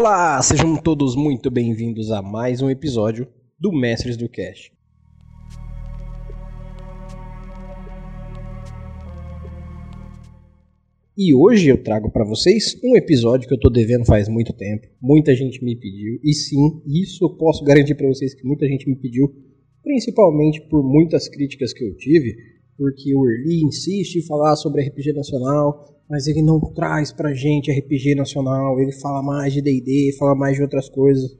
Olá, sejam todos muito bem-vindos a mais um episódio do Mestres do Cash. E hoje eu trago para vocês um episódio que eu tô devendo faz muito tempo. Muita gente me pediu, e sim, isso eu posso garantir para vocês que muita gente me pediu, principalmente por muitas críticas que eu tive, porque o Early insiste em falar sobre RPG nacional, mas ele não traz pra gente RPG nacional, ele fala mais de D&D, fala mais de outras coisas.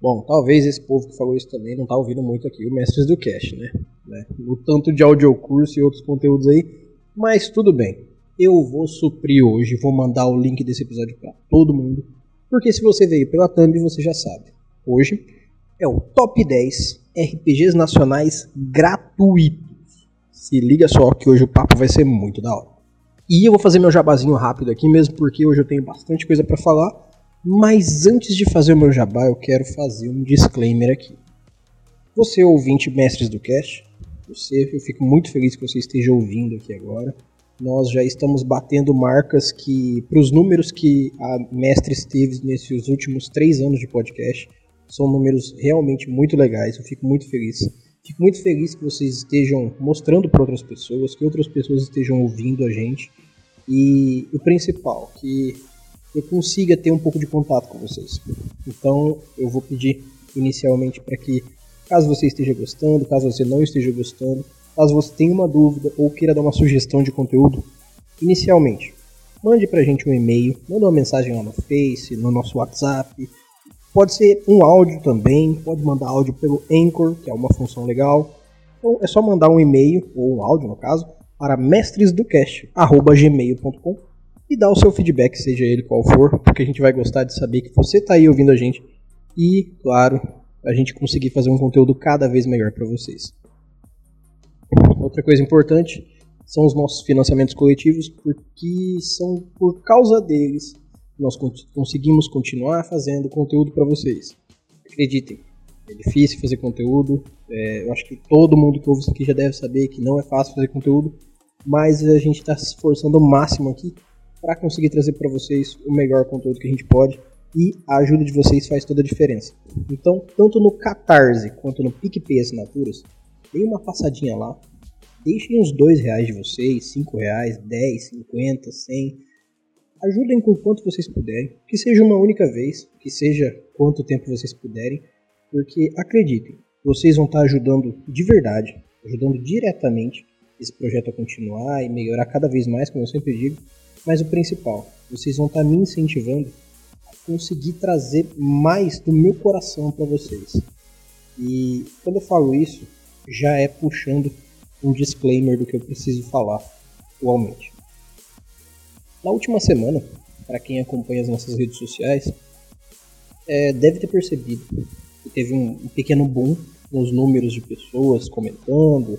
Bom, talvez esse povo que falou isso também não tá ouvindo muito aqui o Mestres do Cast, né? né? O tanto de audiocurso e outros conteúdos aí, mas tudo bem. Eu vou suprir hoje, vou mandar o link desse episódio para todo mundo, porque se você veio pela thumb, você já sabe. Hoje é o Top 10 RPGs nacionais gratuitos. Se liga só que hoje o papo vai ser muito da hora. E eu vou fazer meu jabazinho rápido aqui mesmo, porque hoje eu tenho bastante coisa para falar. Mas antes de fazer o meu jabá, eu quero fazer um disclaimer aqui. Você ouvinte mestres do cast, você, eu fico muito feliz que você esteja ouvindo aqui agora. Nós já estamos batendo marcas que, para os números que a Mestres teve nesses últimos três anos de podcast, são números realmente muito legais. Eu fico muito feliz. Fico muito feliz que vocês estejam mostrando para outras pessoas, que outras pessoas estejam ouvindo a gente. E o principal, que eu consiga ter um pouco de contato com vocês. Então eu vou pedir inicialmente para que, caso você esteja gostando, caso você não esteja gostando, caso você tenha uma dúvida ou queira dar uma sugestão de conteúdo, inicialmente, mande para a gente um e-mail, manda uma mensagem lá no Face, no nosso WhatsApp, Pode ser um áudio também, pode mandar áudio pelo Anchor, que é uma função legal. Então é só mandar um e-mail, ou um áudio no caso, para mestresdocast.gmail.com e dar o seu feedback, seja ele qual for, porque a gente vai gostar de saber que você está aí ouvindo a gente e, claro, a gente conseguir fazer um conteúdo cada vez melhor para vocês. Outra coisa importante são os nossos financiamentos coletivos, porque são por causa deles nós conseguimos continuar fazendo conteúdo para vocês. Acreditem, é difícil fazer conteúdo. É, eu acho que todo mundo que ouve isso aqui já deve saber que não é fácil fazer conteúdo, mas a gente está se esforçando ao máximo aqui para conseguir trazer para vocês o melhor conteúdo que a gente pode e a ajuda de vocês faz toda a diferença. Então, tanto no Catarse quanto no PicPay Assinaturas, dê uma passadinha lá, deixem os dois reais de vocês, cinco reais, 10, 50, 100 Ajudem com quanto vocês puderem, que seja uma única vez, que seja quanto tempo vocês puderem, porque acreditem, vocês vão estar ajudando de verdade, ajudando diretamente esse projeto a continuar e melhorar cada vez mais, como eu sempre digo. Mas o principal, vocês vão estar me incentivando a conseguir trazer mais do meu coração para vocês. E quando eu falo isso, já é puxando um disclaimer do que eu preciso falar atualmente. Na última semana, para quem acompanha as nossas redes sociais, é, deve ter percebido que teve um, um, pequeno boom nos números de pessoas comentando.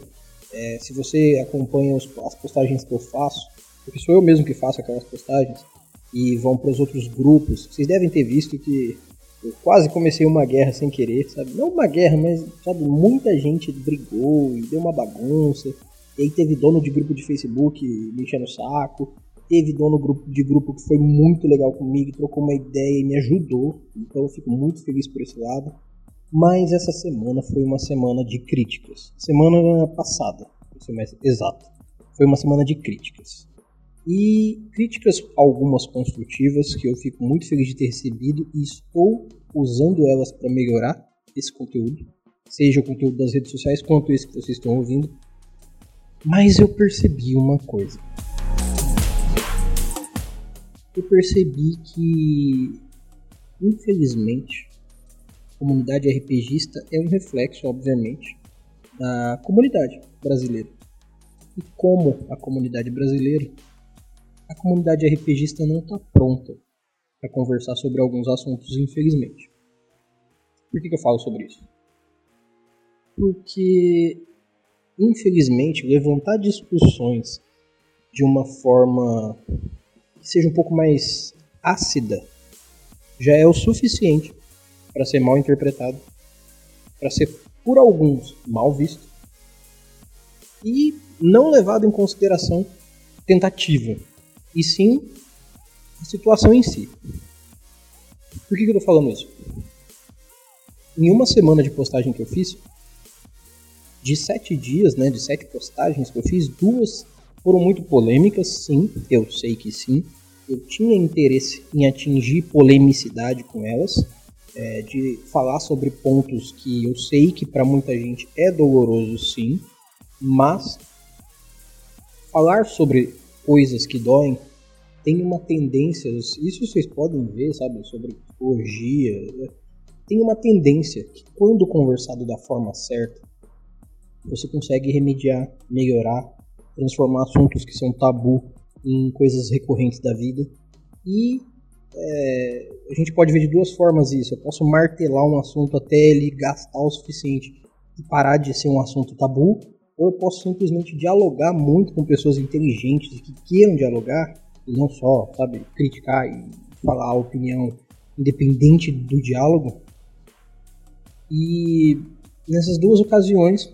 É, se você acompanha os, as postagens que eu faço, porque sou eu mesmo que faço aquelas postagens, e vão para os outros grupos, vocês devem ter visto que eu quase comecei uma guerra sem querer, sabe? Não uma guerra, mas sabe, muita gente brigou e deu uma bagunça. E aí teve dono de grupo de Facebook me enchendo o saco teve dono de grupo que foi muito legal comigo, trocou uma ideia e me ajudou. Então eu fico muito feliz por esse lado. Mas essa semana foi uma semana de críticas. Semana passada, semestre exato. Foi uma semana de críticas. E críticas algumas construtivas que eu fico muito feliz de ter recebido e estou usando elas para melhorar esse conteúdo, seja o conteúdo das redes sociais quanto esse que vocês estão ouvindo. Mas eu percebi uma coisa eu percebi que, infelizmente, a comunidade RPGista é um reflexo, obviamente, da comunidade brasileira. E como a comunidade brasileira, a comunidade RPGista não está pronta para conversar sobre alguns assuntos, infelizmente. Por que, que eu falo sobre isso? Porque, infelizmente, levantar discussões de uma forma que seja um pouco mais ácida já é o suficiente para ser mal interpretado, para ser por alguns mal visto e não levado em consideração tentativa, e sim a situação em si. Por que, que eu tô falando isso? Em uma semana de postagem que eu fiz, de sete dias, né, de sete postagens que eu fiz, duas foram muito polêmicas, sim, eu sei que sim. Eu tinha interesse em atingir polemicidade com elas, é, de falar sobre pontos que eu sei que para muita gente é doloroso, sim, mas falar sobre coisas que doem tem uma tendência, isso vocês podem ver, sabe, sobre psicologia, né? tem uma tendência que quando conversado da forma certa, você consegue remediar, melhorar, transformar assuntos que são tabu em coisas recorrentes da vida. E é, a gente pode ver de duas formas isso. Eu posso martelar um assunto até ele gastar o suficiente e parar de ser um assunto tabu, ou eu posso simplesmente dialogar muito com pessoas inteligentes que queiram dialogar e não só, sabe, criticar e falar a opinião independente do diálogo. E nessas duas ocasiões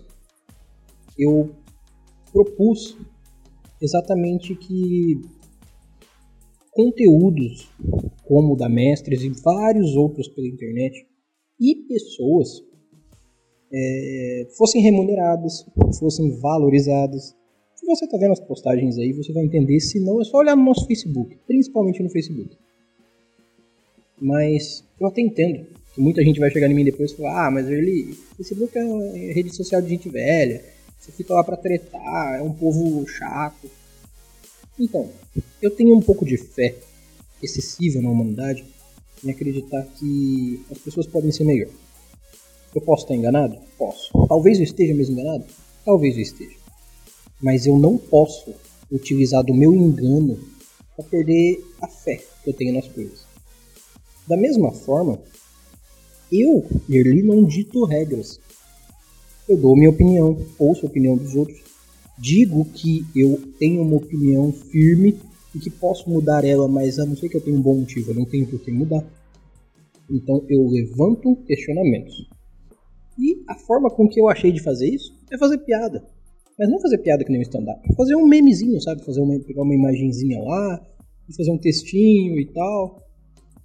eu propus exatamente que conteúdos como o da Mestres e vários outros pela internet e pessoas é, fossem remuneradas, fossem valorizadas. Se você está vendo as postagens aí, você vai entender. Se não, é só olhar no nosso Facebook, principalmente no Facebook. Mas eu até entendo que muita gente vai chegar em mim depois e falar: ah, mas ele, Facebook é rede social de gente velha, você fica lá para tretar, é um povo chato. Então, eu tenho um pouco de fé excessiva na humanidade em acreditar que as pessoas podem ser melhor. Eu posso estar enganado? Posso. Talvez eu esteja mesmo enganado? Talvez eu esteja. Mas eu não posso utilizar do meu engano para perder a fé que eu tenho nas coisas. Da mesma forma, eu, Erli, não dito regras. Eu dou minha opinião, ouço a opinião dos outros, digo que eu tenho uma opinião firme e que posso mudar ela, mas a não ser que eu tenha um bom motivo, eu não tenho por que mudar. Então eu levanto questionamentos. E a forma com que eu achei de fazer isso é fazer piada. Mas não fazer piada que nem um stand-up. Fazer um memezinho, sabe? Fazer uma, pegar uma imagenzinha lá, fazer um textinho e tal.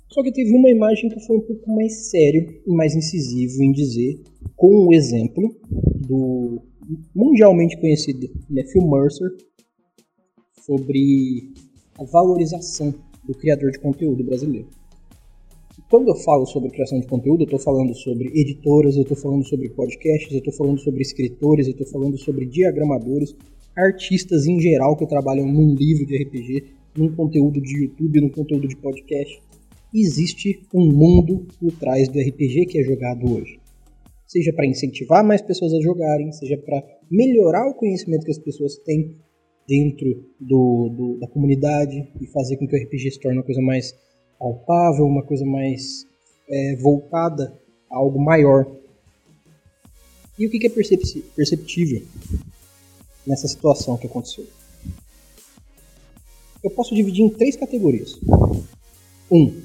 Só que teve uma imagem que foi um pouco mais sério e mais incisivo em dizer, com o exemplo do mundialmente conhecido Matthew Mercer, sobre a valorização do criador de conteúdo brasileiro quando eu falo sobre criação de conteúdo, eu estou falando sobre editoras, eu estou falando sobre podcasts, eu estou falando sobre escritores, eu estou falando sobre diagramadores, artistas em geral que trabalham num livro de RPG, num conteúdo de YouTube, num conteúdo de podcast. Existe um mundo por trás do RPG que é jogado hoje. Seja para incentivar mais pessoas a jogarem, seja para melhorar o conhecimento que as pessoas têm dentro do, do, da comunidade e fazer com que o RPG se torne uma coisa mais palpável, uma coisa mais é, voltada a algo maior. E o que é perceptível nessa situação que aconteceu? Eu posso dividir em três categorias. Um,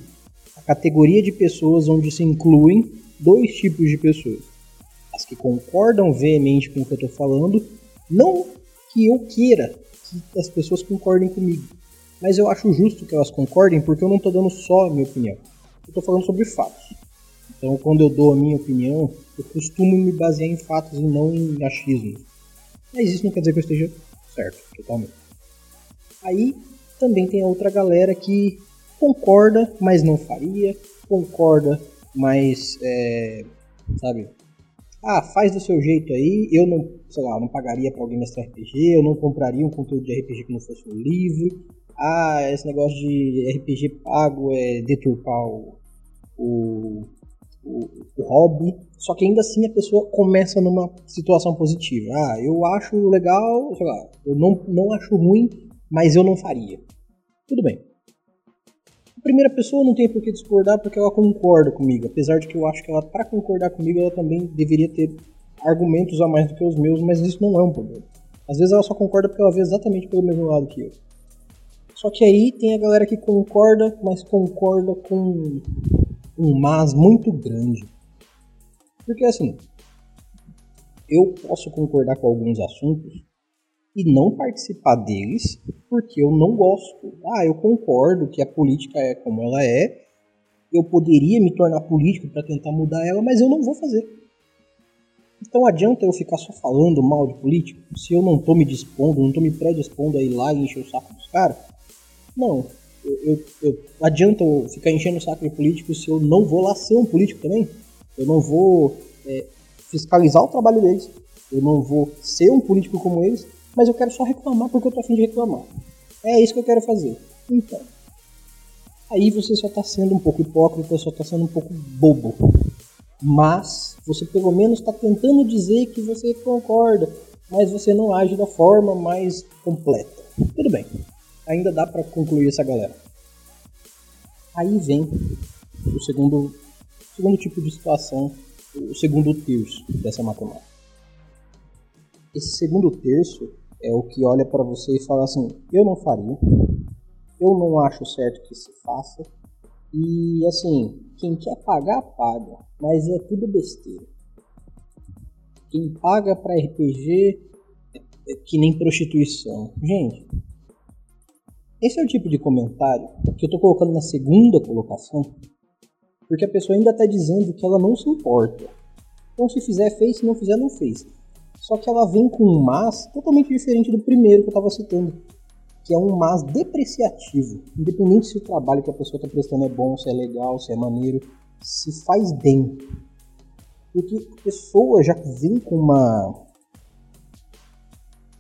categoria de pessoas onde se incluem dois tipos de pessoas. As que concordam veemente com o que eu estou falando, não que eu queira que as pessoas concordem comigo, mas eu acho justo que elas concordem porque eu não estou dando só a minha opinião. Eu estou falando sobre fatos. Então, quando eu dou a minha opinião, eu costumo me basear em fatos e não em achismos. Mas isso não quer dizer que eu esteja certo, totalmente. Aí também tem a outra galera que concorda, mas não faria, concorda, mas é, sabe? Ah, faz do seu jeito aí. Eu não, sei lá, não pagaria para alguém mestrar RPG, eu não compraria um conteúdo de RPG que não fosse um livro ah, esse negócio de RPG pago é deturpar o, o, o, o hobby. Só que ainda assim a pessoa começa numa situação positiva. Ah, eu acho legal, sei lá, eu não, não acho ruim, mas eu não faria. Tudo bem. A primeira pessoa não tem por que discordar porque ela concorda comigo. Apesar de que eu acho que ela, para concordar comigo, ela também deveria ter argumentos a mais do que os meus, mas isso não é um problema. Às vezes ela só concorda porque ela vê exatamente pelo mesmo lado que eu. Só que aí tem a galera que concorda, mas concorda com um mas muito grande. Porque assim, eu posso concordar com alguns assuntos e não participar deles porque eu não gosto. Ah, eu concordo que a política é como ela é, eu poderia me tornar político para tentar mudar ela, mas eu não vou fazer. Então adianta eu ficar só falando mal de político se eu não tô me dispondo, não tô me predispondo a ir lá e encher o saco dos caras? Não. Eu, eu, eu, adianta eu ficar enchendo o saco de político se eu não vou lá ser um político também? Eu não vou é, fiscalizar o trabalho deles. Eu não vou ser um político como eles, mas eu quero só reclamar porque eu tô afim de reclamar. É isso que eu quero fazer. Então, aí você só está sendo um pouco hipócrita, só está sendo um pouco bobo. Mas você pelo menos está tentando dizer que você concorda, mas você não age da forma mais completa. Tudo bem, ainda dá para concluir essa galera. Aí vem o segundo, segundo tipo de situação, o segundo terço dessa matemática. Esse segundo terço é o que olha para você e fala assim: eu não faria, eu não acho certo que se faça. E assim, quem quer pagar, paga. Mas é tudo besteira. Quem paga para RPG é que nem prostituição. Gente, esse é o tipo de comentário que eu tô colocando na segunda colocação, porque a pessoa ainda tá dizendo que ela não se importa. Então se fizer, fez, se não fizer, não fez. Só que ela vem com um mas totalmente diferente do primeiro que eu tava citando que é um mas depreciativo. Independente se o trabalho que a pessoa está prestando é bom, se é legal, se é maneiro, se faz bem. Porque a pessoa já vem com uma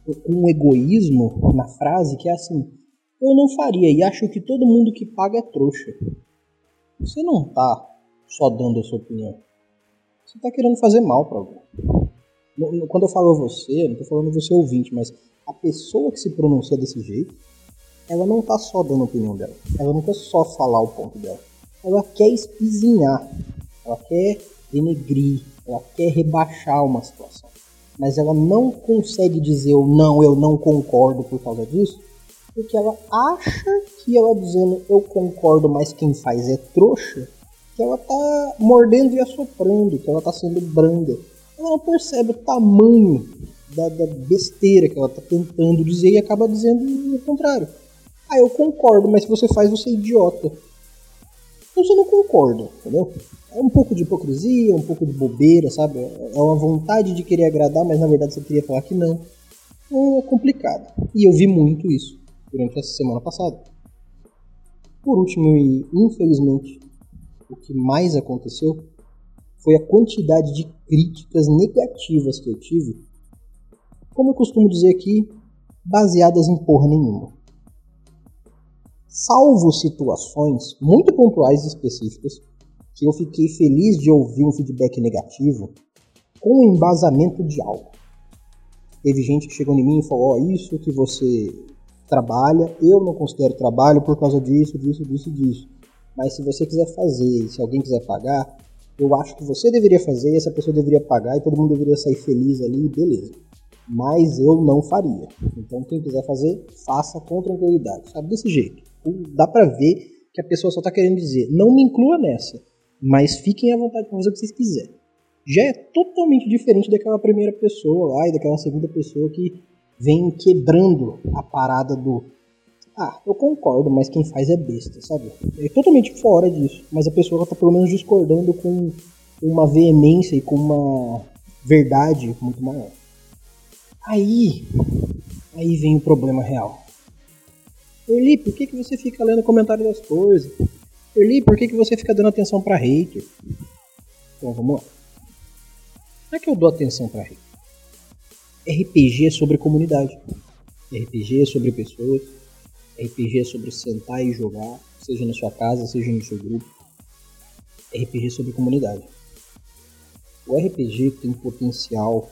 com um egoísmo na frase que é assim: eu não faria e acho que todo mundo que paga é trouxa. Você não tá só dando a sua opinião. Você tá querendo fazer mal para alguém. Quando eu falo você, eu não tô falando você ouvinte, mas a pessoa que se pronuncia desse jeito, ela não tá só dando a opinião dela. Ela não quer só falar o ponto dela. Ela quer espizinhar. Ela quer denegrir. Ela quer rebaixar uma situação. Mas ela não consegue dizer o não, eu não concordo por causa disso. Porque ela acha que ela dizendo eu concordo, mas quem faz é trouxa. Que ela tá mordendo e assoprando. Que ela tá sendo branda. Ela percebe o tamanho da, da besteira que ela está tentando dizer e acaba dizendo o contrário. Ah, eu concordo, mas se você faz, você é idiota. Então você não concorda, entendeu? É um pouco de hipocrisia, um pouco de bobeira, sabe? É uma vontade de querer agradar, mas na verdade você queria falar que não. Então é complicado. E eu vi muito isso durante essa semana passada. Por último, e infelizmente, o que mais aconteceu foi a quantidade de críticas negativas que eu tive como eu costumo dizer aqui, baseadas em porra nenhuma. Salvo situações muito pontuais e específicas, que eu fiquei feliz de ouvir um feedback negativo com embasamento de algo. Teve gente que chegou em mim e falou: Ó, oh, isso que você trabalha, eu não considero trabalho por causa disso, disso, disso disso. Mas se você quiser fazer, se alguém quiser pagar, eu acho que você deveria fazer, essa pessoa deveria pagar e todo mundo deveria sair feliz ali, beleza mas eu não faria. Então quem quiser fazer, faça com tranquilidade, sabe? Desse jeito. Dá pra ver que a pessoa só tá querendo dizer, não me inclua nessa, mas fiquem à vontade para fazer o que vocês quiserem. Já é totalmente diferente daquela primeira pessoa lá e daquela segunda pessoa que vem quebrando a parada do ah, eu concordo, mas quem faz é besta, sabe? É totalmente fora disso, mas a pessoa tá pelo menos discordando com uma veemência e com uma verdade muito maior. Aí, aí vem o problema real. Eli, por que, que você fica lendo comentário das coisas? Eli, por que, que você fica dando atenção pra hater? Então vamos lá. Não é que eu dou atenção pra hater. RPG é sobre comunidade. RPG é sobre pessoas. RPG é sobre sentar e jogar, seja na sua casa, seja no seu grupo. RPG é sobre comunidade. O RPG tem potencial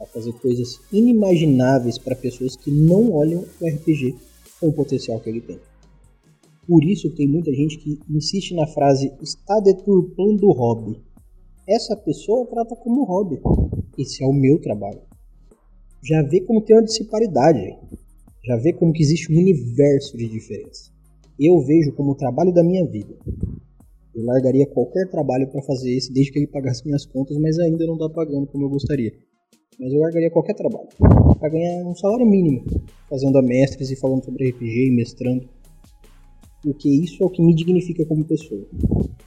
a fazer coisas inimagináveis para pessoas que não olham o RPG com o potencial que ele tem. Por isso tem muita gente que insiste na frase está deturpando o hobby. Essa pessoa trata como hobby. Esse é o meu trabalho. Já vê como tem uma disparidade. Já vê como que existe um universo de diferença. Eu vejo como o trabalho da minha vida. Eu largaria qualquer trabalho para fazer esse desde que ele pagasse minhas contas, mas ainda não está pagando como eu gostaria. Mas eu largaria qualquer trabalho para ganhar um salário mínimo, fazendo a mestres e falando sobre RPG e mestrando. Porque isso é o que me dignifica como pessoa.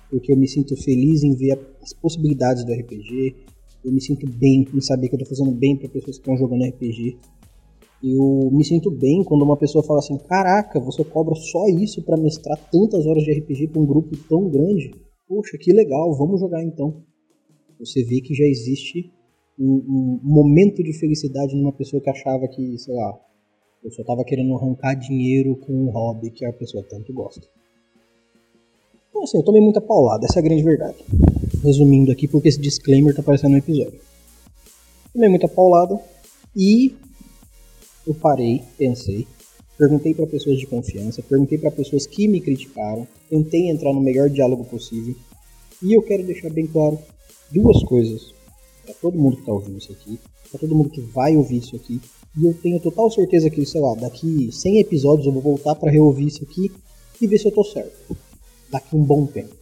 porque eu me sinto feliz em ver as possibilidades do RPG, eu me sinto bem em saber que eu tô fazendo bem para pessoas que estão jogando RPG. Eu me sinto bem quando uma pessoa fala assim: Caraca, você cobra só isso para mestrar tantas horas de RPG para um grupo tão grande? Poxa, que legal, vamos jogar então. Você vê que já existe um, um momento de felicidade numa pessoa que achava que, sei lá, eu só tava querendo arrancar dinheiro com um hobby que a pessoa tanto gosta. Então, assim, eu tomei muita paulada, essa é a grande verdade. Resumindo aqui, porque esse disclaimer tá aparecendo no episódio. Tomei muita paulada e eu parei, pensei, perguntei para pessoas de confiança, perguntei para pessoas que me criticaram, tentei entrar no melhor diálogo possível e eu quero deixar bem claro duas coisas para todo mundo que está ouvindo isso aqui, para todo mundo que vai ouvir isso aqui e eu tenho total certeza que, sei lá, daqui 100 episódios eu vou voltar para reouvir isso aqui e ver se eu tô certo. Daqui um bom tempo.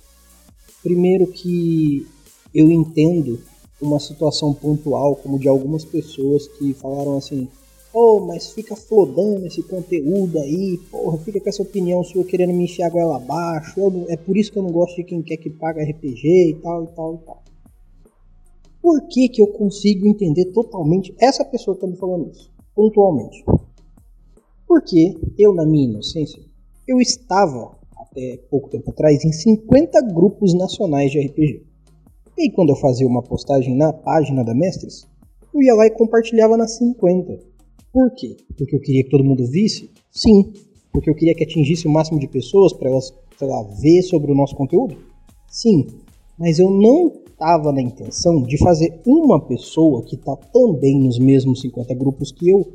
Primeiro que eu entendo uma situação pontual como de algumas pessoas que falaram assim: "Oh, mas fica flodando esse conteúdo aí, porra, fica com essa opinião sua querendo me enfiar goela abaixo. Não, é por isso que eu não gosto de quem quer que paga RPG e tal e tal e tal." Por que que eu consigo entender totalmente essa pessoa que tá me falando isso? pontualmente. Porque eu, na minha inocência, eu estava até pouco tempo atrás em 50 grupos nacionais de RPG. E quando eu fazia uma postagem na página da Mestres, eu ia lá e compartilhava nas 50. Por quê? Porque eu queria que todo mundo visse? Sim. Porque eu queria que atingisse o máximo de pessoas para elas, sei lá, ver sobre o nosso conteúdo? Sim. Mas eu não estava na intenção de fazer uma pessoa que está também nos mesmos 50 grupos que eu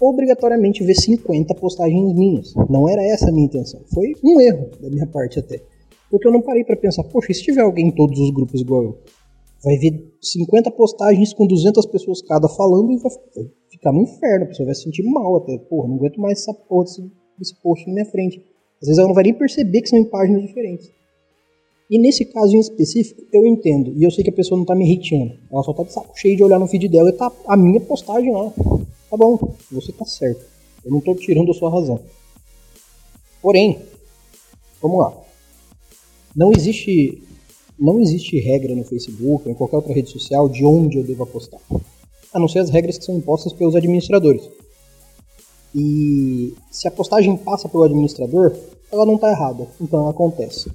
obrigatoriamente ver 50 postagens minhas. Não era essa a minha intenção. Foi um erro da minha parte até. Porque eu não parei para pensar, poxa, se tiver alguém em todos os grupos igual eu, vai ver 50 postagens com 200 pessoas cada falando e vai ficar no inferno. A pessoa vai se sentir mal até. Porra, não aguento mais essa porra desse, desse post na minha frente. Às vezes ela não vai nem perceber que são em páginas diferentes. E nesse caso em específico, eu entendo. E eu sei que a pessoa não tá me irritando. Ela só tá de saco cheio de olhar no feed dela e tá a minha postagem lá. Tá bom, você tá certo. Eu não tô tirando a sua razão. Porém, vamos lá. Não existe não existe regra no Facebook ou em qualquer outra rede social de onde eu devo postar. A não ser as regras que são impostas pelos administradores. E se a postagem passa pelo administrador, ela não está errada. Então ela acontece.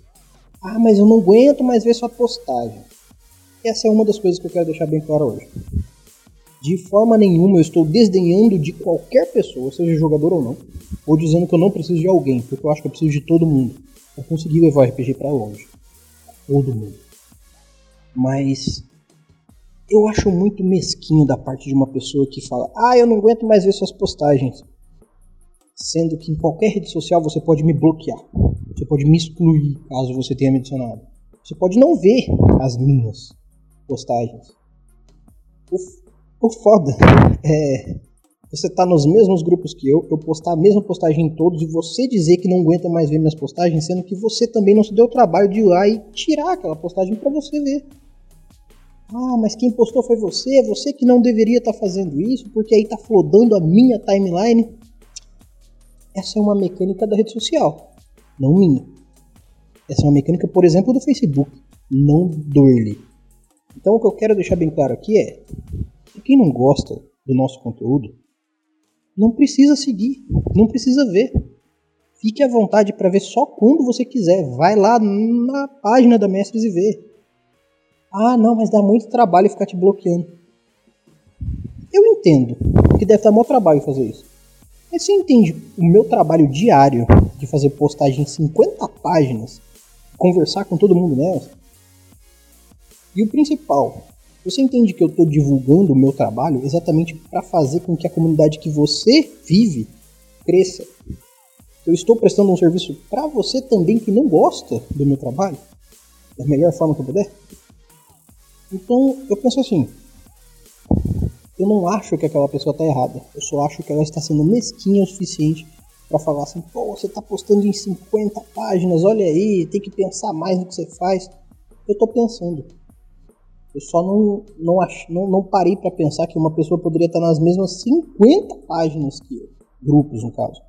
Ah, mas eu não aguento mais ver sua postagem. Essa é uma das coisas que eu quero deixar bem claro hoje. De forma nenhuma eu estou desdenhando de qualquer pessoa, seja jogador ou não, ou dizendo que eu não preciso de alguém, porque eu acho que eu preciso de todo mundo para conseguir levar o RPG para longe. Todo mundo. Mas eu acho muito mesquinho da parte de uma pessoa que fala: "Ah, eu não aguento mais ver suas postagens". Sendo que em qualquer rede social você pode me bloquear. Você pode me excluir caso você tenha me adicionado. Você pode não ver as minhas postagens. O, o foda é você tá nos mesmos grupos que eu, eu postar a mesma postagem em todos e você dizer que não aguenta mais ver minhas postagens, sendo que você também não se deu o trabalho de ir lá e tirar aquela postagem para você ver. Ah, mas quem postou foi você, você que não deveria estar tá fazendo isso, porque aí tá flodando a minha timeline. Essa é uma mecânica da rede social não minha. Essa é uma mecânica, por exemplo, do Facebook, não do Early. Então o que eu quero deixar bem claro aqui é, quem não gosta do nosso conteúdo, não precisa seguir, não precisa ver. Fique à vontade para ver só quando você quiser. Vai lá na página da Mestres e vê. Ah, não, mas dá muito trabalho ficar te bloqueando. Eu entendo que deve dar muito trabalho fazer isso. Mas você entende o meu trabalho diário de fazer postagem em 50 páginas, conversar com todo mundo nelas? E o principal, você entende que eu estou divulgando o meu trabalho exatamente para fazer com que a comunidade que você vive cresça? Eu estou prestando um serviço para você também que não gosta do meu trabalho? Da melhor forma que eu puder? Então, eu penso assim, eu não acho que aquela pessoa está errada. Eu só acho que ela está sendo mesquinha o suficiente para falar assim, pô, você está postando em 50 páginas, olha aí, tem que pensar mais no que você faz. Eu estou pensando. Eu só não, não, ach, não, não parei para pensar que uma pessoa poderia estar nas mesmas 50 páginas que eu. Grupos, no caso.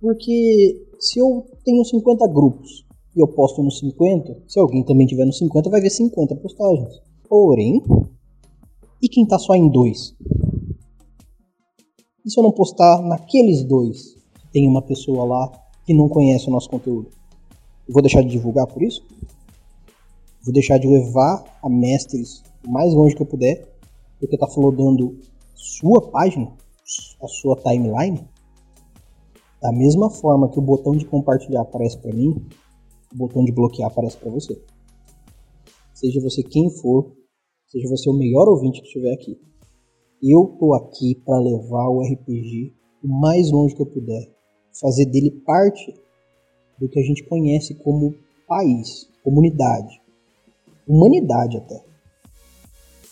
Porque se eu tenho 50 grupos e eu posto no 50, se alguém também tiver no 50, vai ver 50 postagens. Porém, e quem tá só em dois? E se eu não postar naqueles dois? Tem uma pessoa lá que não conhece o nosso conteúdo. Eu vou deixar de divulgar por isso? Vou deixar de levar a mestres o mais longe que eu puder, porque tá flodando sua página, a sua timeline? Da mesma forma que o botão de compartilhar aparece para mim, o botão de bloquear aparece para você. Seja você quem for, seja você o melhor ouvinte que estiver aqui. Eu tô aqui para levar o RPG o mais longe que eu puder, fazer dele parte do que a gente conhece como país, comunidade, humanidade até.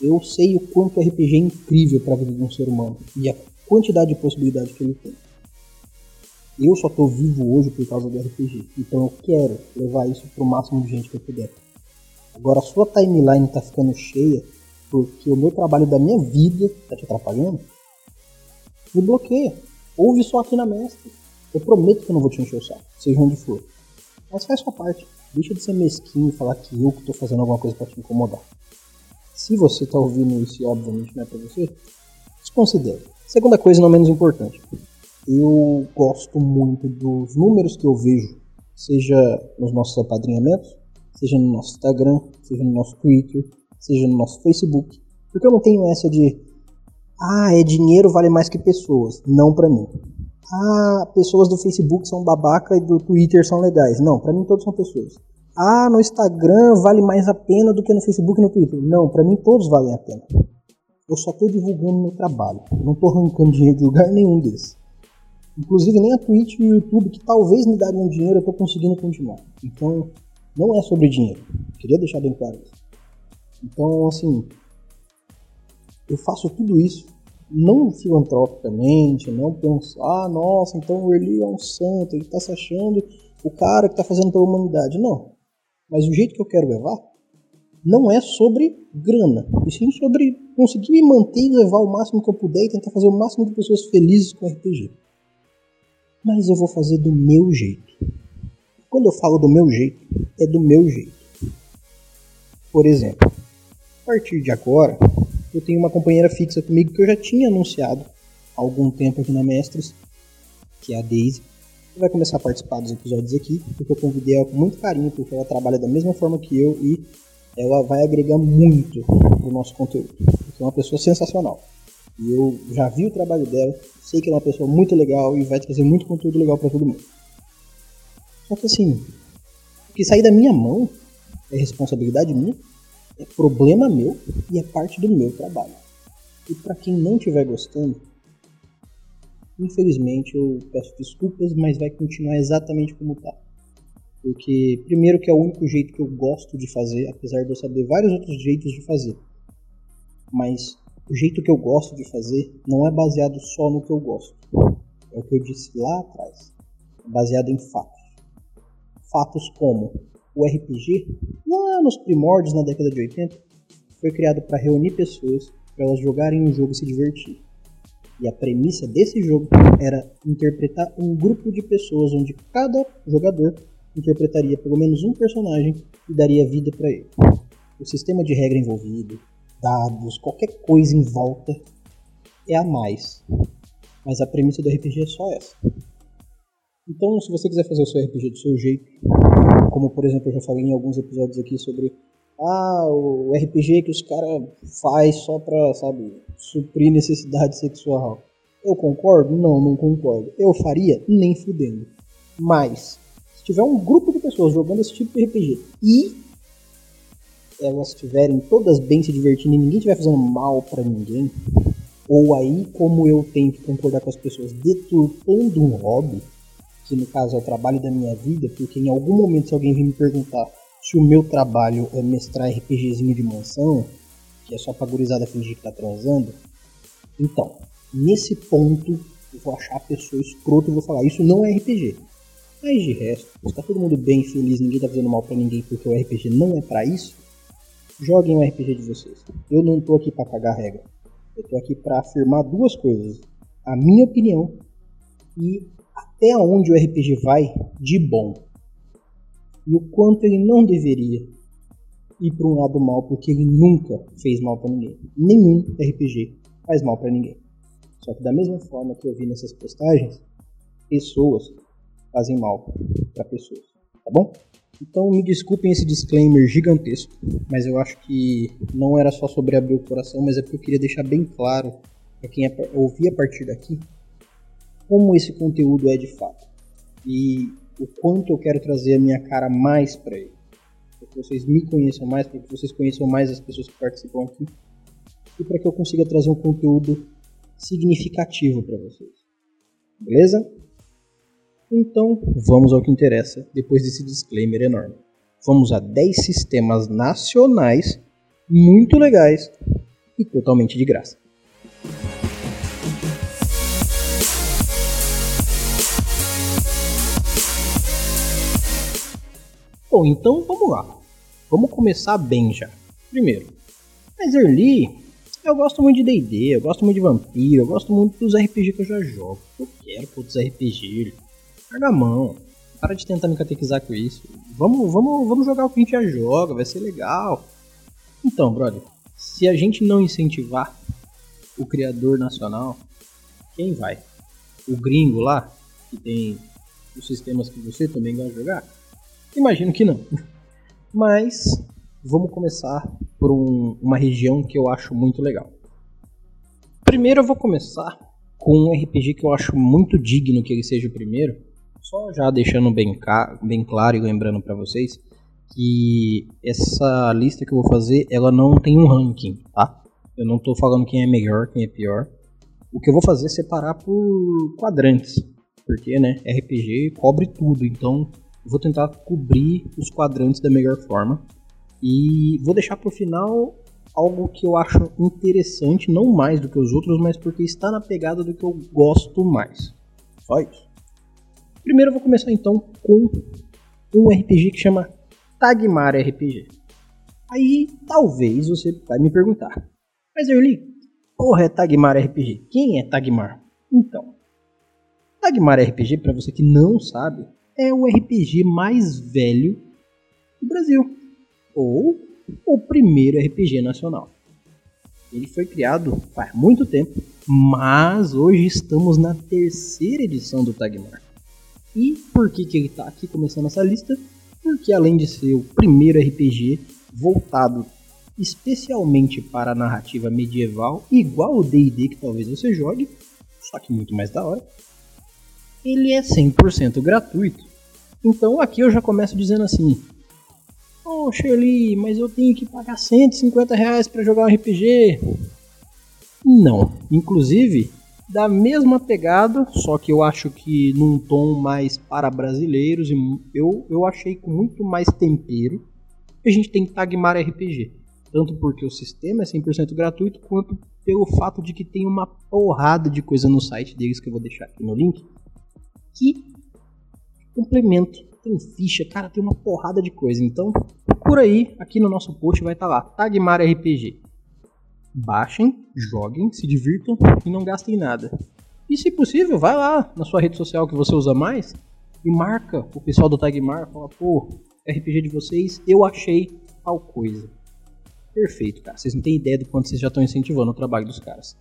Eu sei o quanto o RPG é incrível para a vida de um ser humano e a quantidade de possibilidades que ele tem. Eu só tô vivo hoje por causa do RPG, então eu quero levar isso pro máximo de gente que eu puder. Agora a sua timeline tá ficando cheia porque o meu trabalho da minha vida tá te atrapalhando. Me bloqueia. Ouve só aqui na mestre. Eu prometo que eu não vou te encher o saco, seja onde for. Mas faz sua parte. Deixa de ser mesquinho e falar que eu que tô fazendo alguma coisa para te incomodar. Se você tá ouvindo isso e obviamente não é pra você, desconsidere. Segunda coisa, não menos importante. Eu gosto muito dos números que eu vejo, seja nos nossos apadrinhamentos, seja no nosso Instagram, seja no nosso Twitter, seja no nosso Facebook. Porque eu não tenho essa de, ah, é dinheiro vale mais que pessoas. Não para mim ah, pessoas do Facebook são babaca e do Twitter são legais. Não, para mim todos são pessoas. Ah, no Instagram vale mais a pena do que no Facebook e no Twitter. Não, para mim todos valem a pena. Eu só tô divulgando meu trabalho. não tô arrancando dinheiro de lugar nenhum desses. Inclusive nem a Twitch e o YouTube, que talvez me dariam dinheiro, eu tô conseguindo continuar. Então, não é sobre dinheiro. Queria deixar bem claro isso. Então, assim, eu faço tudo isso não filantropicamente, não pensar, ah, nossa, então o Eli é um santo, ele está se achando o cara que está fazendo pela humanidade. Não. Mas o jeito que eu quero levar não é sobre grana, e sim sobre conseguir me manter e levar o máximo que eu puder e tentar fazer o máximo de pessoas felizes com o RPG. Mas eu vou fazer do meu jeito. Quando eu falo do meu jeito, é do meu jeito. Por exemplo, a partir de agora, eu tenho uma companheira fixa comigo que eu já tinha anunciado há algum tempo aqui na Mestres, que é a Daisy. Que vai começar a participar dos episódios aqui, porque eu convidei ela com muito carinho, porque ela trabalha da mesma forma que eu e ela vai agregar muito pro nosso conteúdo. Porque é uma pessoa sensacional. Eu já vi o trabalho dela, sei que ela é uma pessoa muito legal e vai trazer muito conteúdo legal para todo mundo. Só que assim, o que sair da minha mão é responsabilidade minha é problema meu e é parte do meu trabalho. E para quem não estiver gostando, infelizmente eu peço desculpas, mas vai continuar exatamente como tá. Porque, primeiro, que é o único jeito que eu gosto de fazer, apesar de eu saber vários outros jeitos de fazer. Mas o jeito que eu gosto de fazer não é baseado só no que eu gosto. É o que eu disse lá atrás. Baseado em fatos. Fatos como o RPG, lá nos primórdios, na década de 80, foi criado para reunir pessoas para elas jogarem um jogo e se divertir. E a premissa desse jogo era interpretar um grupo de pessoas onde cada jogador interpretaria pelo menos um personagem e daria vida para ele. O sistema de regra envolvido, dados, qualquer coisa em volta é a mais. Mas a premissa do RPG é só essa. Então, se você quiser fazer o seu RPG do seu jeito, como por exemplo eu já falei em alguns episódios aqui sobre ah, o RPG que os caras faz só pra, sabe, suprir necessidade sexual. Eu concordo? Não, não concordo. Eu faria? Nem fudendo. Mas, se tiver um grupo de pessoas jogando esse tipo de RPG e elas estiverem todas bem se divertindo e ninguém estiver fazendo mal para ninguém, ou aí, como eu tenho que concordar com as pessoas, deturpando um hobby, que no caso é o trabalho da minha vida, porque em algum momento se alguém vir me perguntar se o meu trabalho é mestrar RPGzinho de mansão, que é só pra gurizada fingir que tá transando, então, nesse ponto eu vou achar a pessoa escrota e vou falar, isso não é RPG. Mas de resto, se tá todo mundo bem feliz, ninguém tá fazendo mal para ninguém porque o RPG não é para isso, joguem o RPG de vocês. Eu não tô aqui para cagar regra. Eu tô aqui para afirmar duas coisas: a minha opinião e até onde o RPG vai de bom. e o quanto ele não deveria ir para um lado mal, porque ele nunca fez mal para ninguém. Nenhum RPG faz mal para ninguém. Só que da mesma forma que eu vi nessas postagens, pessoas fazem mal para pessoas, tá bom? Então me desculpem esse disclaimer gigantesco, mas eu acho que não era só sobre abrir o coração, mas é porque eu queria deixar bem claro para quem ouvir a partir daqui como esse conteúdo é de fato e o quanto eu quero trazer a minha cara mais para ele, para que vocês me conheçam mais, para que vocês conheçam mais as pessoas que participam aqui e para que eu consiga trazer um conteúdo significativo para vocês. Beleza? Então, vamos ao que interessa depois desse disclaimer enorme. Vamos a 10 sistemas nacionais muito legais e totalmente de graça. Bom, então vamos lá. Vamos começar bem já. Primeiro, mas Early, eu gosto muito de D&D, eu gosto muito de Vampiro, eu gosto muito dos RPG que eu já jogo. Eu quero outros RPG. Larga a mão. Para de tentar me catequizar com isso. Vamos, vamos, vamos jogar o que a gente já joga, vai ser legal. Então, brother, se a gente não incentivar o criador nacional, quem vai? O gringo lá, que tem os sistemas que você também vai jogar? Imagino que não. Mas vamos começar por um, uma região que eu acho muito legal. Primeiro eu vou começar com um RPG que eu acho muito digno que ele seja o primeiro. Só já deixando bem, bem claro e lembrando para vocês que essa lista que eu vou fazer, ela não tem um ranking, tá? Eu não tô falando quem é melhor, quem é pior. O que eu vou fazer é separar por quadrantes, porque, né, RPG cobre tudo, então vou tentar cobrir os quadrantes da melhor forma. E vou deixar para o final algo que eu acho interessante, não mais do que os outros, mas porque está na pegada do que eu gosto mais. Só isso. Primeiro eu vou começar então com um RPG que chama Tagmar RPG. Aí talvez você vai me perguntar, mas Erli, porra é Tagmar RPG? Quem é Tagmar? Então, Tagmar RPG, para você que não sabe, é o RPG mais velho do Brasil, ou o primeiro RPG nacional. Ele foi criado faz muito tempo, mas hoje estamos na terceira edição do Tagmar. E por que, que ele está aqui começando essa lista? Porque além de ser o primeiro RPG voltado especialmente para a narrativa medieval, igual o D&D que talvez você jogue, só que muito mais da hora, ele é 100% gratuito. Então aqui eu já começo dizendo assim: Oh Shirley, mas eu tenho que pagar 150 reais para jogar um RPG. Não, inclusive da mesma pegada, só que eu acho que num tom mais para brasileiros e eu, eu achei com muito mais tempero. A gente tem Tagmar RPG, tanto porque o sistema é 100% gratuito, quanto pelo fato de que tem uma porrada de coisa no site deles que eu vou deixar aqui no link, que complemento, tem ficha, cara, tem uma porrada de coisa. Então, por aí, aqui no nosso post vai estar tá lá, Tagmar RPG. Baixem, joguem, se divirtam e não gastem nada. E se possível, vai lá na sua rede social que você usa mais e marca o pessoal do Tagmar, fala, pô, RPG de vocês, eu achei tal coisa. Perfeito, cara. Vocês não têm ideia do quanto vocês já estão incentivando o trabalho dos caras.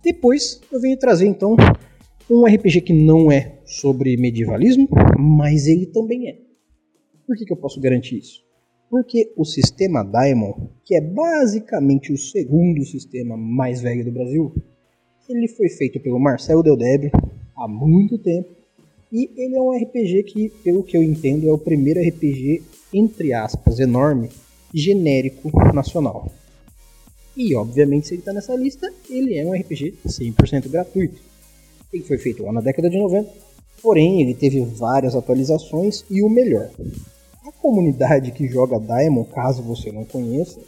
Depois eu venho trazer então um RPG que não é sobre medievalismo, mas ele também é. Por que, que eu posso garantir isso? Porque o sistema Daimon, que é basicamente o segundo sistema mais velho do Brasil, ele foi feito pelo Marcelo Deldeb há muito tempo e ele é um RPG que, pelo que eu entendo, é o primeiro RPG, entre aspas, enorme, genérico nacional. E, obviamente, se ele está nessa lista, ele é um RPG 100% gratuito. Ele foi feito lá na década de 90, porém ele teve várias atualizações e o melhor. Comunidade que joga Daemon, caso você não conheça,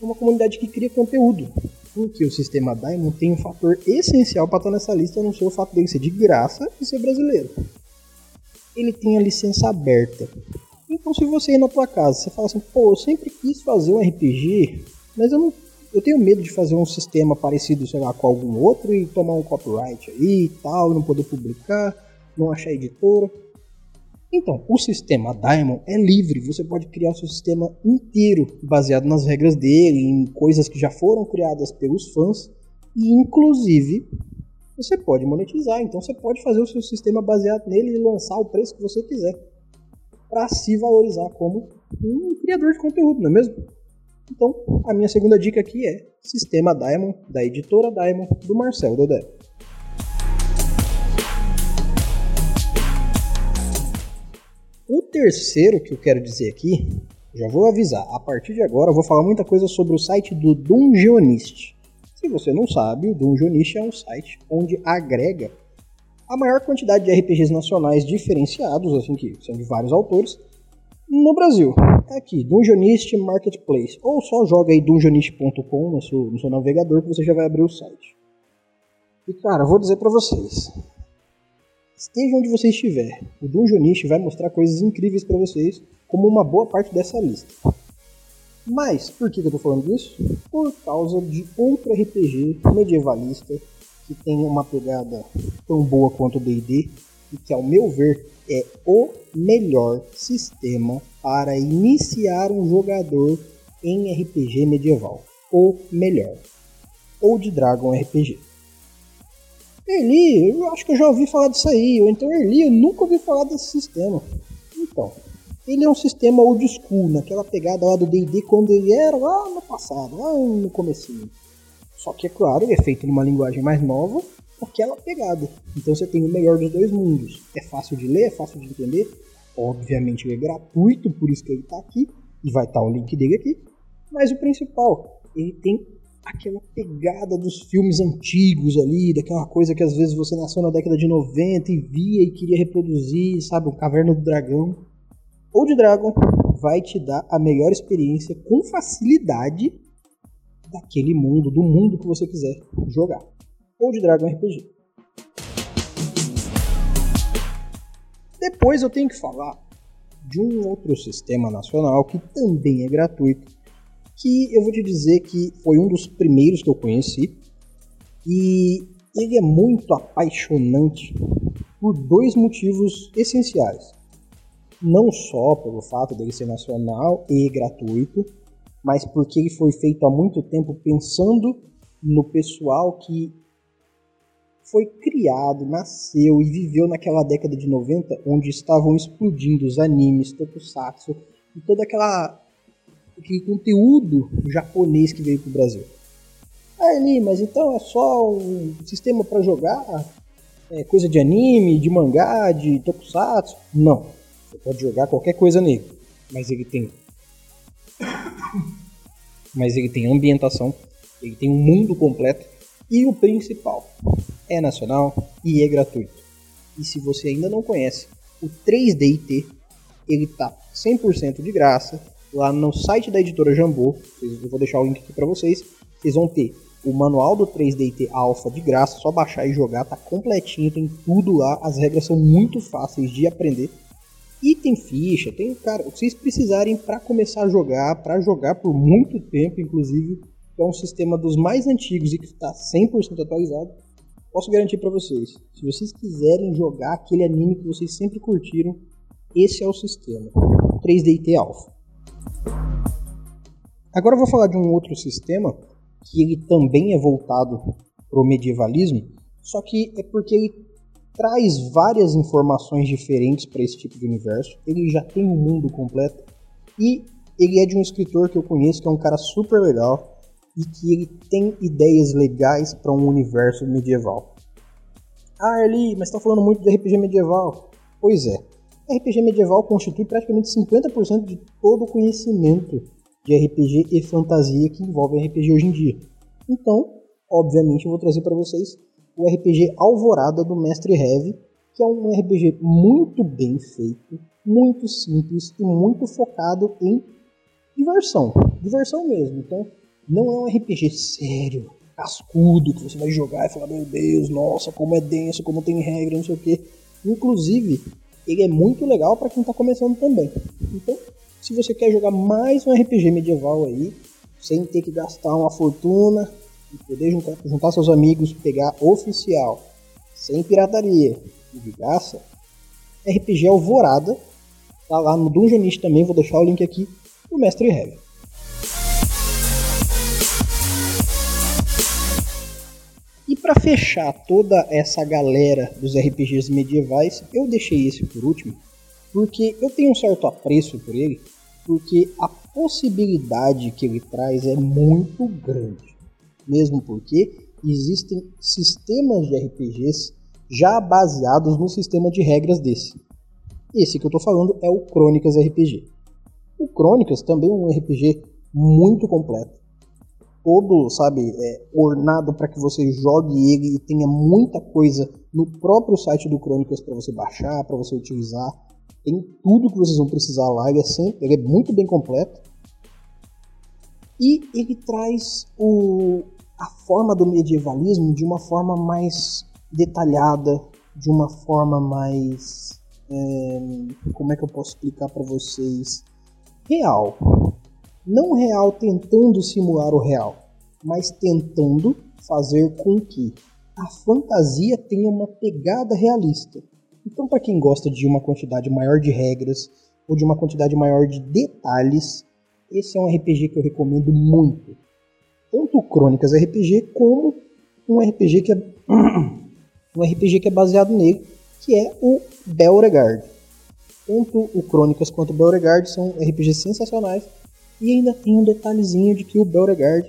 é uma comunidade que cria conteúdo. Porque o sistema Daemon tem um fator essencial para estar nessa lista, não ser o fato dele ser de graça e ser brasileiro. Ele tem a licença aberta. Então se você ir na tua casa, você fala assim, pô, eu sempre quis fazer um RPG, mas eu não eu tenho medo de fazer um sistema parecido, sei lá, com algum outro e tomar um copyright aí e tal, não poder publicar. não achar editora. Então, o sistema Diamond é livre, você pode criar o seu sistema inteiro baseado nas regras dele, em coisas que já foram criadas pelos fãs, e inclusive você pode monetizar. Então, você pode fazer o seu sistema baseado nele e lançar o preço que você quiser para se valorizar como um criador de conteúdo, não é mesmo? Então, a minha segunda dica aqui é Sistema Diamond, da editora Diamond, do Marcel Dodé. Terceiro que eu quero dizer aqui, já vou avisar, a partir de agora eu vou falar muita coisa sobre o site do Dungeonist. Se você não sabe, o Dungeonist é um site onde agrega a maior quantidade de RPGs nacionais diferenciados, assim que são de vários autores, no Brasil. É aqui, Dungeonist Marketplace. Ou só joga aí dungeonist.com no seu, no seu navegador que você já vai abrir o site. E cara, vou dizer para vocês. Esteja onde você estiver, o Dungeonist vai mostrar coisas incríveis para vocês, como uma boa parte dessa lista. Mas, por que eu tô falando disso? Por causa de outro RPG medievalista que tem uma pegada tão boa quanto o D&D e que, ao meu ver, é o melhor sistema para iniciar um jogador em RPG medieval. O melhor. Ou de Dragon RPG. Eli, eu acho que eu já ouvi falar disso aí. Ou então, Eli, eu nunca ouvi falar desse sistema. Então, ele é um sistema old school, naquela pegada lá do D&D quando ele era lá no passado, lá no comecinho. Só que, é claro, ele é feito numa linguagem mais nova, aquela pegada. Então você tem o melhor dos dois mundos. É fácil de ler, é fácil de entender. Obviamente ele é gratuito, por isso que ele está aqui. E vai estar tá o link dele aqui. Mas o principal, ele tem aquela pegada dos filmes antigos ali, daquela coisa que às vezes você nasceu na década de 90 e via e queria reproduzir, sabe? O Caverna do Dragão. Old Dragon vai te dar a melhor experiência com facilidade daquele mundo, do mundo que você quiser jogar. Ou de Dragon RPG. Depois eu tenho que falar de um outro sistema nacional que também é gratuito, que eu vou te dizer que foi um dos primeiros que eu conheci e ele é muito apaixonante por dois motivos essenciais. Não só pelo fato dele ser nacional e gratuito, mas porque ele foi feito há muito tempo pensando no pessoal que foi criado, nasceu e viveu naquela década de 90 onde estavam explodindo os animes, tokusatsu e todo aquela aquele conteúdo japonês que veio para o Brasil. Ah, Eli, mas então é só um sistema para jogar? É coisa de anime, de mangá, de tokusatsu? Não. Você pode jogar qualquer coisa nele, mas ele tem mas ele tem ambientação, ele tem um mundo completo e o principal, é nacional e é gratuito. E se você ainda não conhece o 3DIT, ele tá 100% de graça lá no site da editora Jambô. Eu vou deixar o link aqui para vocês. Vocês vão ter o manual do 3DIT Alpha de graça, só baixar e jogar, tá completinho, tem tudo lá. As regras são muito fáceis de aprender. E tem ficha, tem, cara, o que vocês precisarem para começar a jogar, para jogar por muito tempo, inclusive, é um sistema dos mais antigos e que está 100% atualizado. Posso garantir para vocês, se vocês quiserem jogar aquele anime que vocês sempre curtiram, esse é o sistema, 3DT Alpha. Agora eu vou falar de um outro sistema que ele também é voltado para o medievalismo, só que é porque ele traz várias informações diferentes para esse tipo de universo. Ele já tem um mundo completo e ele é de um escritor que eu conheço que é um cara super legal e que ele tem ideias legais para um universo medieval. Ah, Eli, mas está falando muito de RPG medieval. Pois é, RPG medieval constitui praticamente 50% de todo o conhecimento de RPG e fantasia que envolve RPG hoje em dia. Então, obviamente, eu vou trazer para vocês o RPG Alvorada do Mestre Heavy, que é um RPG muito bem feito, muito simples e muito focado em diversão. Diversão mesmo. Então, não é um RPG sério, cascudo, que você vai jogar e falar, meu Deus, nossa, como é denso, como tem regra, não sei o que. Inclusive, ele é muito legal para quem está começando também. Então, se você quer jogar mais um RPG medieval aí, sem ter que gastar uma fortuna, e poder juntar, juntar seus amigos, pegar oficial, sem pirataria, de graça, RPG Alvorada. Tá lá no Dungeonist também, vou deixar o link aqui do Mestre Heavy. Para fechar toda essa galera dos RPGs medievais, eu deixei esse por último, porque eu tenho um certo apreço por ele, porque a possibilidade que ele traz é muito grande. Mesmo porque existem sistemas de RPGs já baseados no sistema de regras desse. Esse que eu estou falando é o Crônicas RPG. O Crônicas também é um RPG muito completo. Todo, sabe, é, ornado para que você jogue ele e tenha muita coisa no próprio site do Crônicas para você baixar, para você utilizar. Tem tudo que vocês vão precisar lá, ele é, sempre, ele é muito bem completo. E ele traz o, a forma do medievalismo de uma forma mais detalhada, de uma forma mais. É, como é que eu posso explicar para vocês? Real. Não real tentando simular o real, mas tentando fazer com que a fantasia tenha uma pegada realista. Então, para quem gosta de uma quantidade maior de regras ou de uma quantidade maior de detalhes, esse é um RPG que eu recomendo muito tanto Crônicas RPG como um RPG que é um RPG que é baseado nele, que é o Beauregard. Tanto o Crônicas quanto o Beauregard são RPGs sensacionais e ainda tem um detalhezinho de que o Beauregard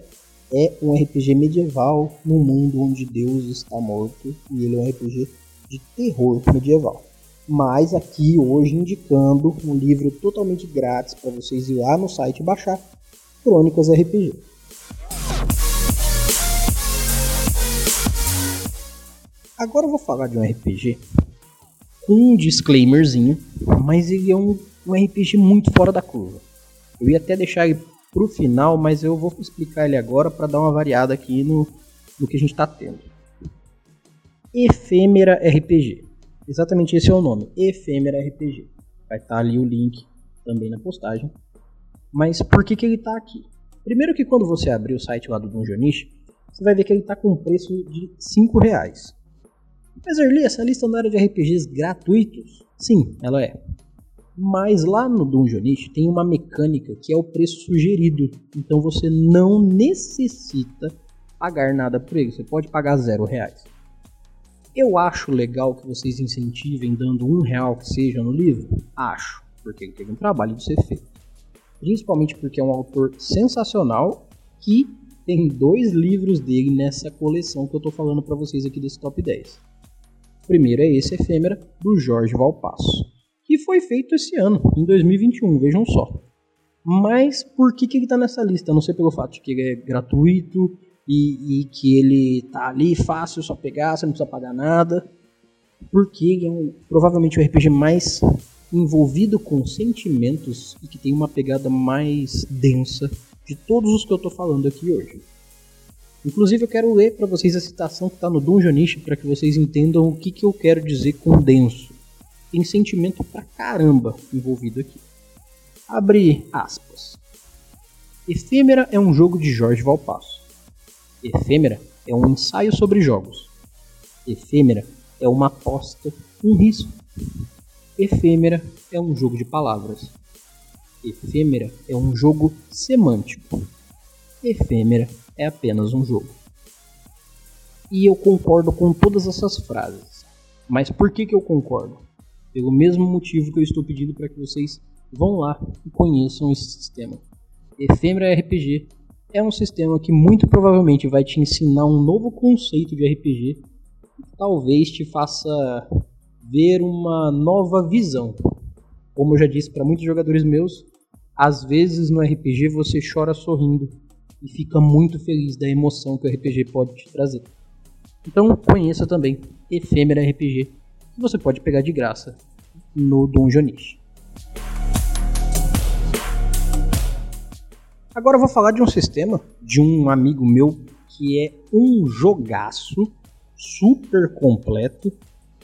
é um RPG medieval no mundo onde Deus está morto e ele é um RPG de terror medieval. Mas aqui hoje indicando um livro totalmente grátis para vocês ir lá no site baixar Crônicas RPG. Agora eu vou falar de um RPG com um disclaimerzinho, mas ele é um, um RPG muito fora da curva. Eu ia até deixar ele pro final, mas eu vou explicar ele agora para dar uma variada aqui no, no que a gente está tendo. Efêmera RPG. Exatamente esse é o nome, Efêmera RPG. Vai estar tá ali o link também na postagem. Mas por que, que ele está aqui? Primeiro que quando você abrir o site lá do Dungeonish, você vai ver que ele está com um preço de 5 reais. Mas Erli, essa lista não era de RPGs gratuitos? Sim, ela é. Mas lá no Dungeonish tem uma mecânica que é o preço sugerido. Então você não necessita pagar nada por ele. Você pode pagar zero reais. Eu acho legal que vocês incentivem dando um real que seja no livro. Acho, porque ele teve um trabalho de ser feito. Principalmente porque é um autor sensacional que tem dois livros dele nessa coleção que eu estou falando para vocês aqui desse top 10. O primeiro é esse Efêmera, do Jorge Valpasso, que foi feito esse ano, em 2021, vejam só. Mas por que, que ele está nessa lista? Não sei pelo fato de que ele é gratuito e, e que ele tá ali fácil, só pegar, você não precisa pagar nada. Porque ele é um, provavelmente o RPG mais envolvido com sentimentos e que tem uma pegada mais densa de todos os que eu estou falando aqui hoje. Inclusive eu quero ler para vocês a citação que está no Dungeonish para que vocês entendam o que, que eu quero dizer com denso. Tem sentimento pra caramba envolvido aqui. Abre aspas. Efêmera é um jogo de Jorge Valpasso. Efêmera é um ensaio sobre jogos. Efêmera é uma aposta, um risco. Efêmera é um jogo de palavras. Efêmera é um jogo semântico. Efêmera é apenas um jogo. E eu concordo com todas essas frases. Mas por que, que eu concordo? Pelo mesmo motivo que eu estou pedindo para que vocês vão lá e conheçam esse sistema. Efêmera RPG é um sistema que muito provavelmente vai te ensinar um novo conceito de RPG e talvez te faça ver uma nova visão. Como eu já disse para muitos jogadores meus, às vezes no RPG você chora sorrindo e fica muito feliz da emoção que o RPG pode te trazer. Então conheça também Efêmera RPG, você pode pegar de graça no Dungeonish. Agora eu vou falar de um sistema de um amigo meu que é um jogaço super completo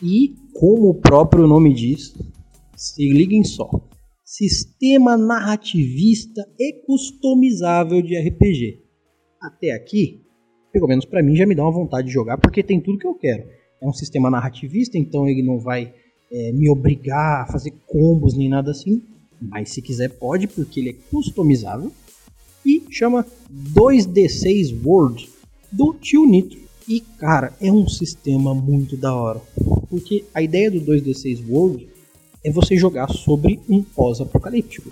e, como o próprio nome diz, se liguem só, sistema narrativista e customizável de RPG. Até aqui, pelo menos para mim, já me dá uma vontade de jogar porque tem tudo que eu quero. É um sistema narrativista, então ele não vai é, me obrigar a fazer combos nem nada assim. Mas se quiser pode, porque ele é customizável. E chama 2D6 World do Tio Nitro. E cara, é um sistema muito da hora. Porque a ideia do 2D6 World é você jogar sobre um pós-apocalíptico.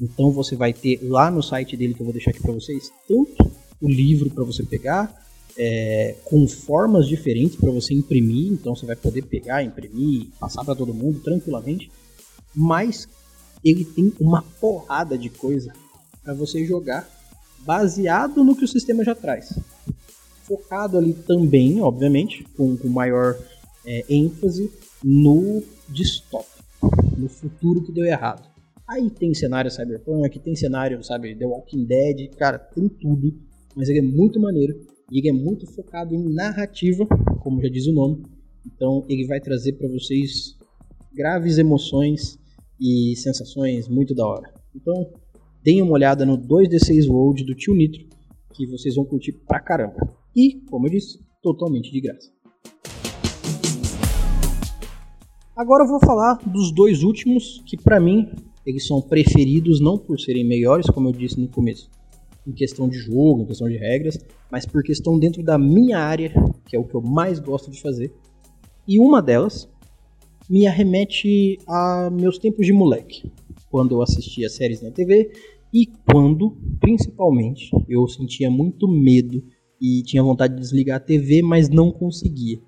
Então você vai ter lá no site dele que eu vou deixar aqui para vocês tanto o livro para você pegar é, com formas diferentes para você imprimir, então você vai poder pegar, imprimir, passar para todo mundo tranquilamente, mas ele tem uma porrada de coisa para você jogar baseado no que o sistema já traz. Focado ali também, obviamente, com, com maior é, ênfase no distópico, no futuro que deu errado. Aí tem cenário cyberpunk, tem cenário, sabe, The Walking Dead, cara, tem tudo, mas ele é muito maneiro e ele é muito focado em narrativa, como já diz o nome. Então ele vai trazer para vocês graves emoções e sensações muito da hora. Então, deem uma olhada no 2D6 World do Tio Nitro, que vocês vão curtir pra caramba. E, como eu disse, totalmente de graça. Agora eu vou falar dos dois últimos, que para mim eles são preferidos não por serem melhores, como eu disse no começo, em questão de jogo, em questão de regras, mas porque estão dentro da minha área, que é o que eu mais gosto de fazer. E uma delas me arremete a meus tempos de moleque, quando eu assistia séries na TV e quando, principalmente, eu sentia muito medo e tinha vontade de desligar a TV, mas não conseguia.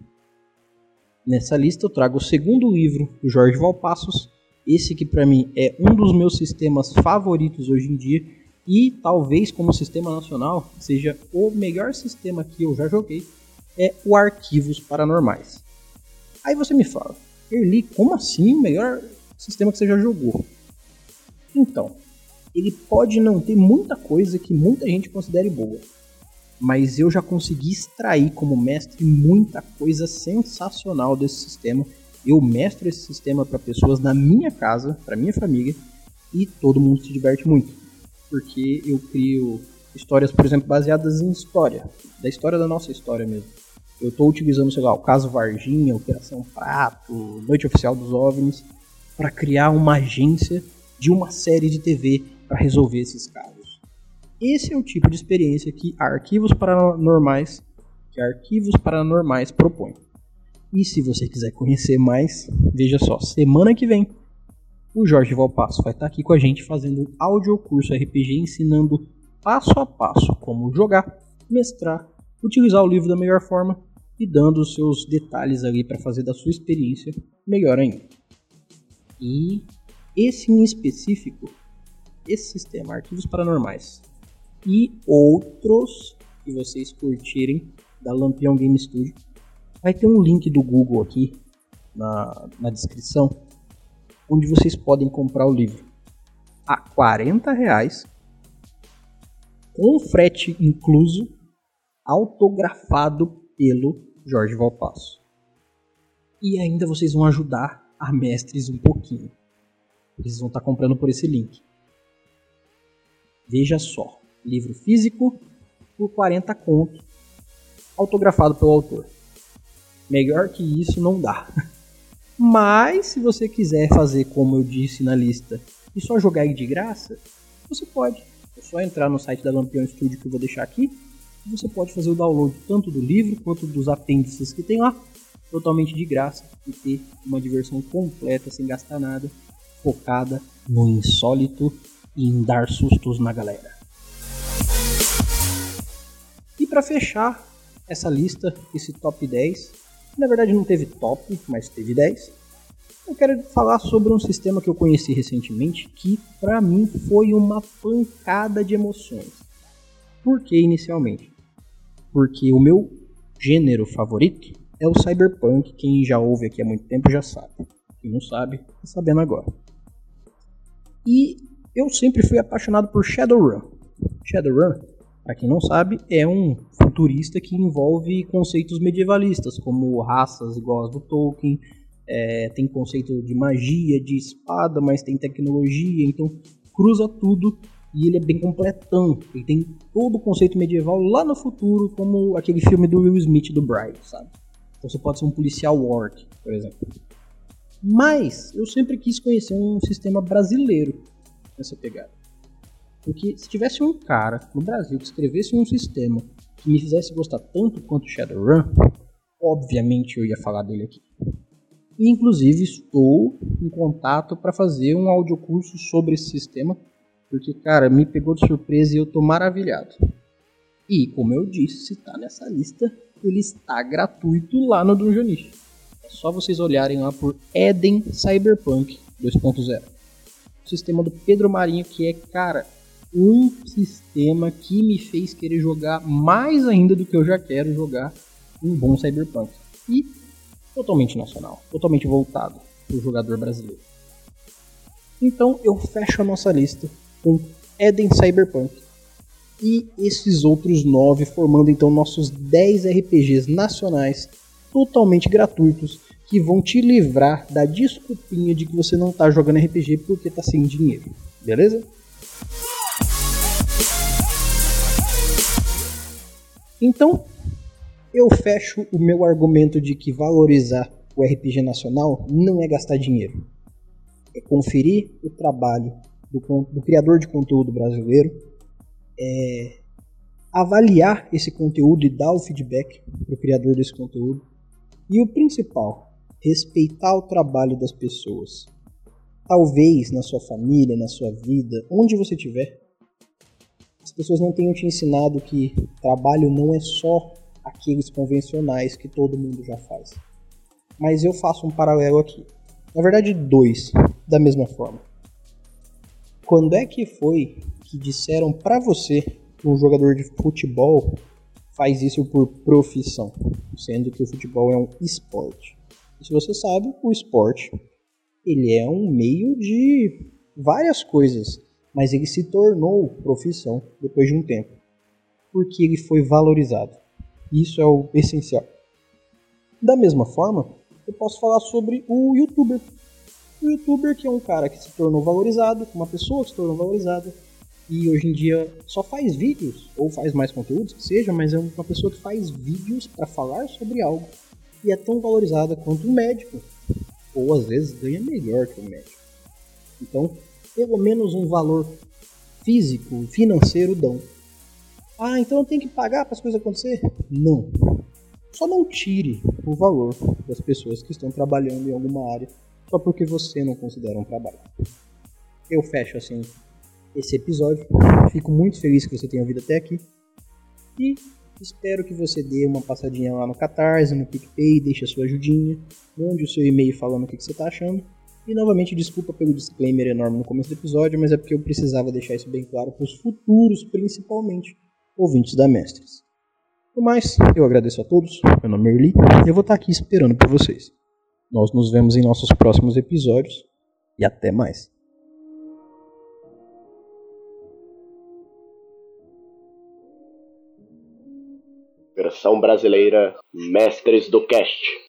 Nessa lista eu trago o segundo livro do Jorge Valpassos, esse que para mim é um dos meus sistemas favoritos hoje em dia e talvez como sistema nacional seja o melhor sistema que eu já joguei, é o Arquivos Paranormais. Aí você me fala, Erli, como assim o melhor sistema que você já jogou? Então, ele pode não ter muita coisa que muita gente considere boa, mas eu já consegui extrair como mestre muita coisa sensacional desse sistema. Eu mestro esse sistema para pessoas na minha casa, para minha família, e todo mundo se diverte muito, porque eu crio histórias, por exemplo, baseadas em história, da história da nossa história mesmo. Eu estou utilizando, sei lá, o caso Varginha, Operação Prato, Noite Oficial dos OVNIs, para criar uma agência de uma série de TV para resolver esses casos. Esse é o tipo de experiência que arquivos paranormais, que arquivos paranormais propõe. E se você quiser conhecer mais, veja só, semana que vem o Jorge Valpasso vai estar aqui com a gente fazendo um áudio curso RPG ensinando passo a passo como jogar, mestrar, utilizar o livro da melhor forma e dando os seus detalhes ali para fazer da sua experiência melhor ainda. E esse em específico, esse sistema, arquivos paranormais e outros que vocês curtirem da Lampião Game Studio, vai ter um link do Google aqui na, na descrição, onde vocês podem comprar o livro a 40 reais, com frete incluso, autografado pelo Jorge Valpasso. E ainda vocês vão ajudar a mestres um pouquinho. Eles vão estar comprando por esse link. Veja só, livro físico por 40 conto, autografado pelo autor. Melhor que isso não dá. Mas se você quiser fazer como eu disse na lista e só jogar de graça, você pode. É só entrar no site da Lampião Studio que eu vou deixar aqui. Você pode fazer o download tanto do livro quanto dos apêndices que tem lá, totalmente de graça e ter uma diversão completa sem gastar nada focada no insólito e em dar sustos na galera. E para fechar essa lista, esse top 10, na verdade não teve top, mas teve 10. Eu quero falar sobre um sistema que eu conheci recentemente que para mim foi uma pancada de emoções. Por que inicialmente? Porque o meu gênero favorito é o cyberpunk, quem já ouve aqui há muito tempo já sabe. Quem não sabe, tá sabendo agora. E eu sempre fui apaixonado por Shadowrun. Shadowrun, para quem não sabe, é um futurista que envolve conceitos medievalistas, como raças igual as do Tolkien, é, tem conceito de magia, de espada, mas tem tecnologia, então cruza tudo e ele é bem completão. Ele tem todo o conceito medieval lá no futuro, como aquele filme do Will Smith do Brian, sabe? Então você pode ser um policial orc, por exemplo. Mas eu sempre quis conhecer um sistema brasileiro nessa pegada. Porque se tivesse um cara no Brasil que escrevesse um sistema que me fizesse gostar tanto quanto Shadowrun, obviamente eu ia falar dele aqui. E, inclusive estou em contato para fazer um audiocurso sobre esse sistema, porque cara, me pegou de surpresa e eu tô maravilhado. E como eu disse, se tá nessa lista, ele está gratuito lá no Dungeonish. É só vocês olharem lá por Eden Cyberpunk 2.0. O sistema do Pedro Marinho que é, cara, um sistema que me fez querer jogar mais ainda do que eu já quero jogar um bom Cyberpunk. E totalmente nacional, totalmente voltado para o jogador brasileiro. Então eu fecho a nossa lista com Eden Cyberpunk e esses outros nove formando então nossos 10 RPGs nacionais totalmente gratuitos que vão te livrar da desculpinha de que você não está jogando RPG porque está sem dinheiro, beleza? Então, eu fecho o meu argumento de que valorizar o RPG nacional não é gastar dinheiro. É conferir o trabalho do, do criador de conteúdo brasileiro, é avaliar esse conteúdo e dar o feedback para o criador desse conteúdo. E o principal, respeitar o trabalho das pessoas. Talvez na sua família, na sua vida, onde você estiver, as pessoas não tenham te ensinado que trabalho não é só aqueles convencionais que todo mundo já faz. Mas eu faço um paralelo aqui. Na verdade, dois, da mesma forma. Quando é que foi que disseram para você que um jogador de futebol faz isso por profissão, sendo que o futebol é um esporte? E se você sabe, o esporte ele é um meio de várias coisas mas ele se tornou profissão depois de um tempo, porque ele foi valorizado. Isso é o essencial. Da mesma forma, eu posso falar sobre o youtuber. O youtuber que é um cara que se tornou valorizado, uma pessoa que se tornou valorizada, e hoje em dia só faz vídeos, ou faz mais conteúdos que seja, mas é uma pessoa que faz vídeos para falar sobre algo e é tão valorizada quanto um médico, ou às vezes ganha melhor que um médico. Então, pelo menos um valor físico, financeiro dão. Ah, então eu tenho que pagar para as coisas acontecer? Não. Só não tire o valor das pessoas que estão trabalhando em alguma área só porque você não considera um trabalho. Eu fecho assim esse episódio. Fico muito feliz que você tenha ouvido até aqui. E espero que você dê uma passadinha lá no Catarse, no PicPay, deixe a sua ajudinha, mande o seu e-mail falando o que você está achando. E novamente, desculpa pelo disclaimer enorme no começo do episódio, mas é porque eu precisava deixar isso bem claro para os futuros, principalmente, ouvintes da Mestres. No mais, eu agradeço a todos, meu nome é Erli, e eu vou estar aqui esperando por vocês. Nós nos vemos em nossos próximos episódios, e até mais. Versão brasileira Mestres do Cast.